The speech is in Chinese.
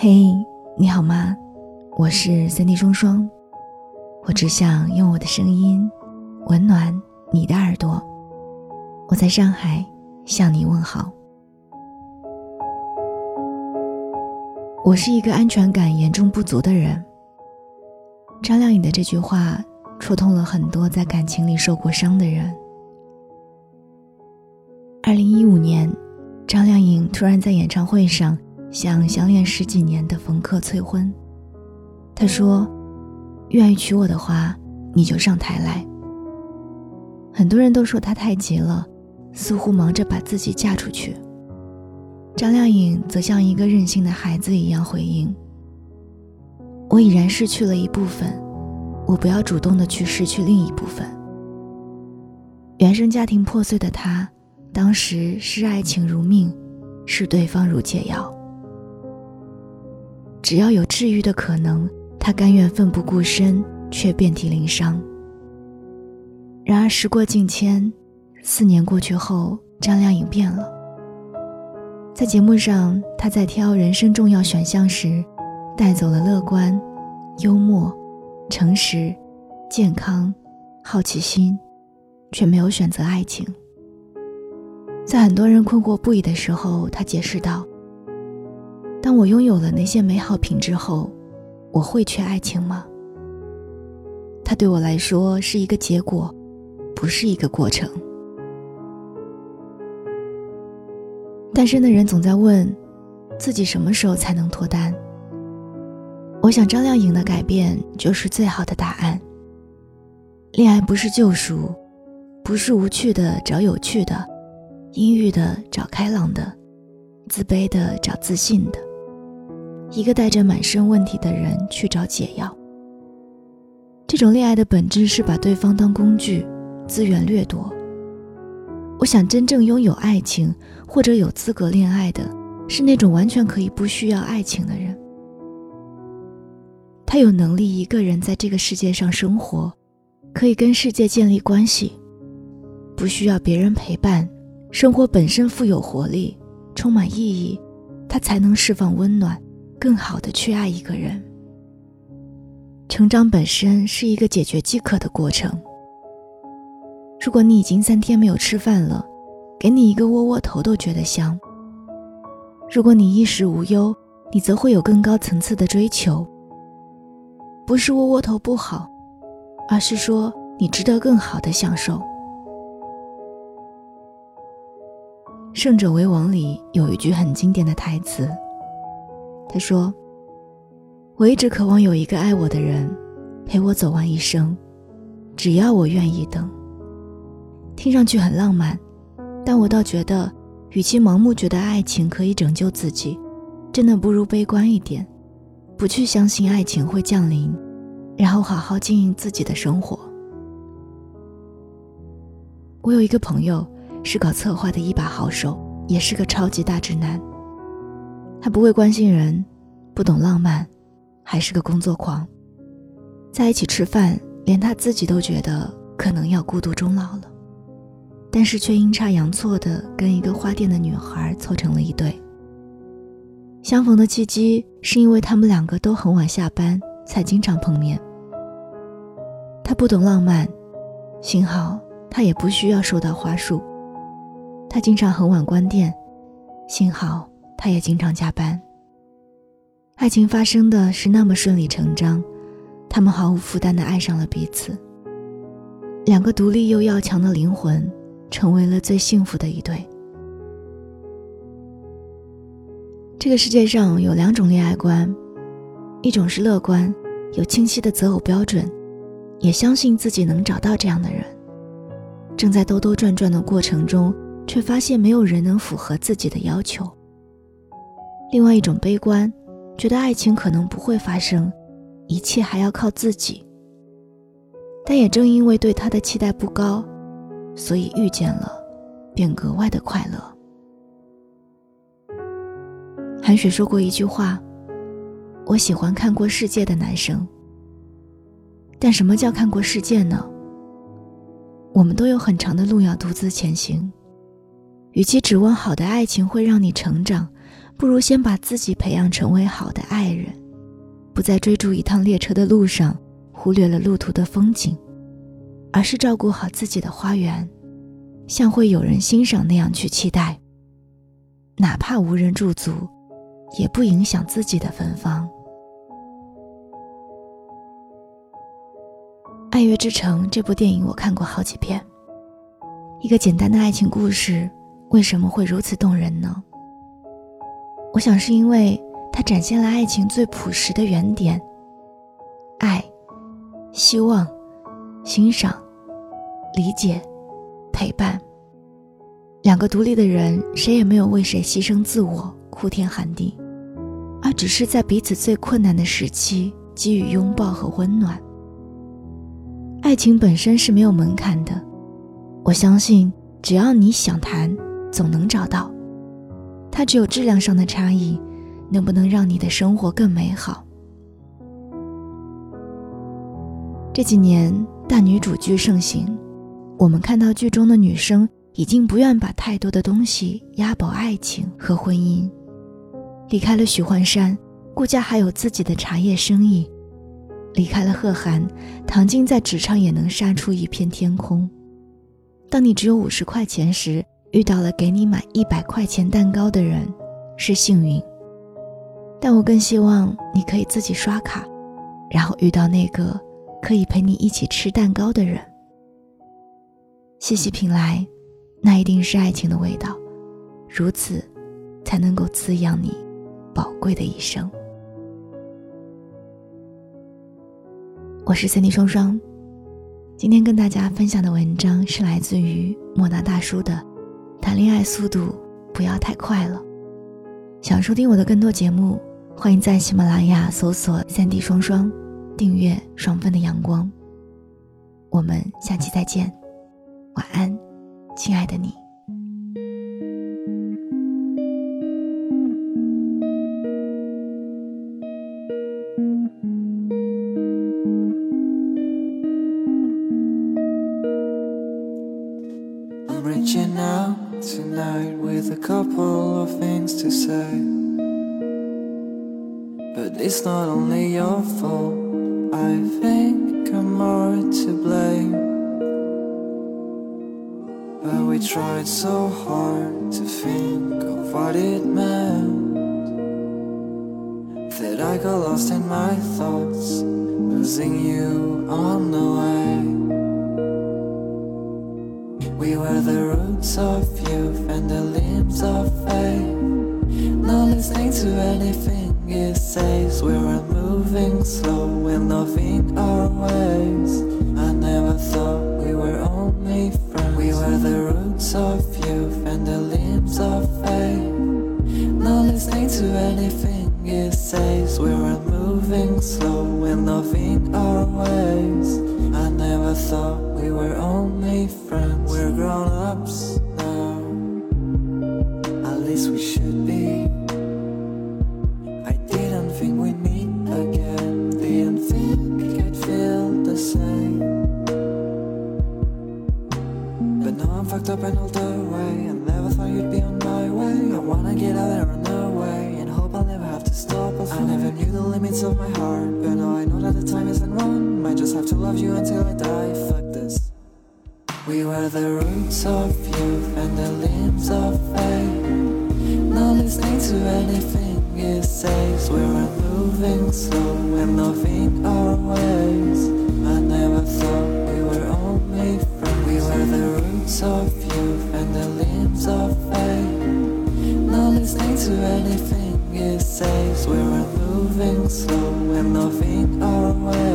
嘿，你好吗？我是三 D 双双，我只想用我的声音温暖你的耳朵。我在上海向你问好。我是一个安全感严重不足的人。张靓颖的这句话触痛了很多在感情里受过伤的人。二零一五年，张靓颖突然在演唱会上。向相恋十几年的冯轲催婚，他说：“愿意娶我的话，你就上台来。”很多人都说他太急了，似乎忙着把自己嫁出去。张靓颖则像一个任性的孩子一样回应：“我已然失去了一部分，我不要主动的去失去另一部分。”原生家庭破碎的他，当时视爱情如命，视对方如解药。只要有治愈的可能，他甘愿奋不顾身，却遍体鳞伤。然而时过境迁，四年过去后，张靓颖变了。在节目上，她在挑人生重要选项时，带走了乐观、幽默、诚实、健康、好奇心，却没有选择爱情。在很多人困惑不已的时候，她解释道。当我拥有了那些美好品质后，我会缺爱情吗？它对我来说是一个结果，不是一个过程。单身的人总在问，自己什么时候才能脱单？我想张靓颖的改变就是最好的答案。恋爱不是救赎，不是无趣的找有趣的，阴郁的找开朗的，自卑的找自信的。一个带着满身问题的人去找解药。这种恋爱的本质是把对方当工具，资源掠夺。我想，真正拥有爱情或者有资格恋爱的，是那种完全可以不需要爱情的人。他有能力一个人在这个世界上生活，可以跟世界建立关系，不需要别人陪伴，生活本身富有活力，充满意义，他才能释放温暖。更好的去爱一个人。成长本身是一个解决饥渴的过程。如果你已经三天没有吃饭了，给你一个窝窝头都觉得香。如果你衣食无忧，你则会有更高层次的追求。不是窝窝头不好，而是说你值得更好的享受。《胜者为王》里有一句很经典的台词。他说：“我一直渴望有一个爱我的人，陪我走完一生，只要我愿意等。”听上去很浪漫，但我倒觉得，与其盲目觉得爱情可以拯救自己，真的不如悲观一点，不去相信爱情会降临，然后好好经营自己的生活。我有一个朋友，是搞策划的一把好手，也是个超级大直男。他不会关心人，不懂浪漫，还是个工作狂。在一起吃饭，连他自己都觉得可能要孤独终老了，但是却阴差阳错的跟一个花店的女孩凑成了一对。相逢的契机是因为他们两个都很晚下班，才经常碰面。他不懂浪漫，幸好他也不需要收到花束。他经常很晚关店，幸好。他也经常加班。爱情发生的是那么顺理成章，他们毫无负担的爱上了彼此。两个独立又要强的灵魂，成为了最幸福的一对。这个世界上有两种恋爱观，一种是乐观，有清晰的择偶标准，也相信自己能找到这样的人，正在兜兜转转的过程中，却发现没有人能符合自己的要求。另外一种悲观，觉得爱情可能不会发生，一切还要靠自己。但也正因为对他的期待不高，所以遇见了，便格外的快乐。韩雪说过一句话：“我喜欢看过世界的男生。”但什么叫看过世界呢？我们都有很长的路要独自前行，与其指望好的爱情会让你成长。不如先把自己培养成为好的爱人，不在追逐一趟列车的路上忽略了路途的风景，而是照顾好自己的花园，像会有人欣赏那样去期待。哪怕无人驻足，也不影响自己的芬芳。《爱乐之城》这部电影我看过好几遍。一个简单的爱情故事，为什么会如此动人呢？我想是因为它展现了爱情最朴实的原点：爱、希望、欣赏、理解、陪伴。两个独立的人，谁也没有为谁牺牲自我、哭天喊地，而只是在彼此最困难的时期给予拥抱和温暖。爱情本身是没有门槛的，我相信只要你想谈，总能找到。它只有质量上的差异，能不能让你的生活更美好？这几年大女主剧盛行，我们看到剧中的女生已经不愿把太多的东西押宝爱情和婚姻，离开了许幻山，顾家还有自己的茶叶生意。离开了贺涵，唐晶在职场也能杀出一片天空。当你只有五十块钱时，遇到了给你买一百块钱蛋糕的人，是幸运。但我更希望你可以自己刷卡，然后遇到那个可以陪你一起吃蛋糕的人。细细品来，那一定是爱情的味道，如此，才能够滋养你宝贵的一生。我是三 D 双双，今天跟大家分享的文章是来自于莫那大叔的《谈恋爱速度不要太快了》。想收听我的更多节目，欢迎在喜马拉雅搜索“三 D 双双”，订阅“双份的阳光”。我们下期再见，晚安，亲爱的你。Couple of things to say. But it's not only your fault, I think I'm more to blame. But we tried so hard to think of what it meant. That I got lost in my thoughts, losing you on the way. We were the roots of youth and the limbs of fate. Not listening to anything it says. We were moving slow and loving our ways. I never thought we were only friends. We were the roots of youth and the limbs of fate. Not listening to anything it says. We were moving slow and loving our ways. I never thought we were only friends. We're grown ups place we should be. I didn't think we'd meet again, didn't think I'd feel the same. But now I'm fucked up and all the way. I never thought you'd be on my way. I wanna get out there and away and hope I'll never have to stop. I never knew the limits of my heart, but now I know that the time isn't one. Might just have to love you until I die. Fuck this. We were the roots of youth and the limbs of faith not listening to anything it says. We're moving slow and loving our ways. I never thought we were only friends. We were the roots of youth and the limbs of faith. Not listening to anything it says. We're moving slow and loving our ways.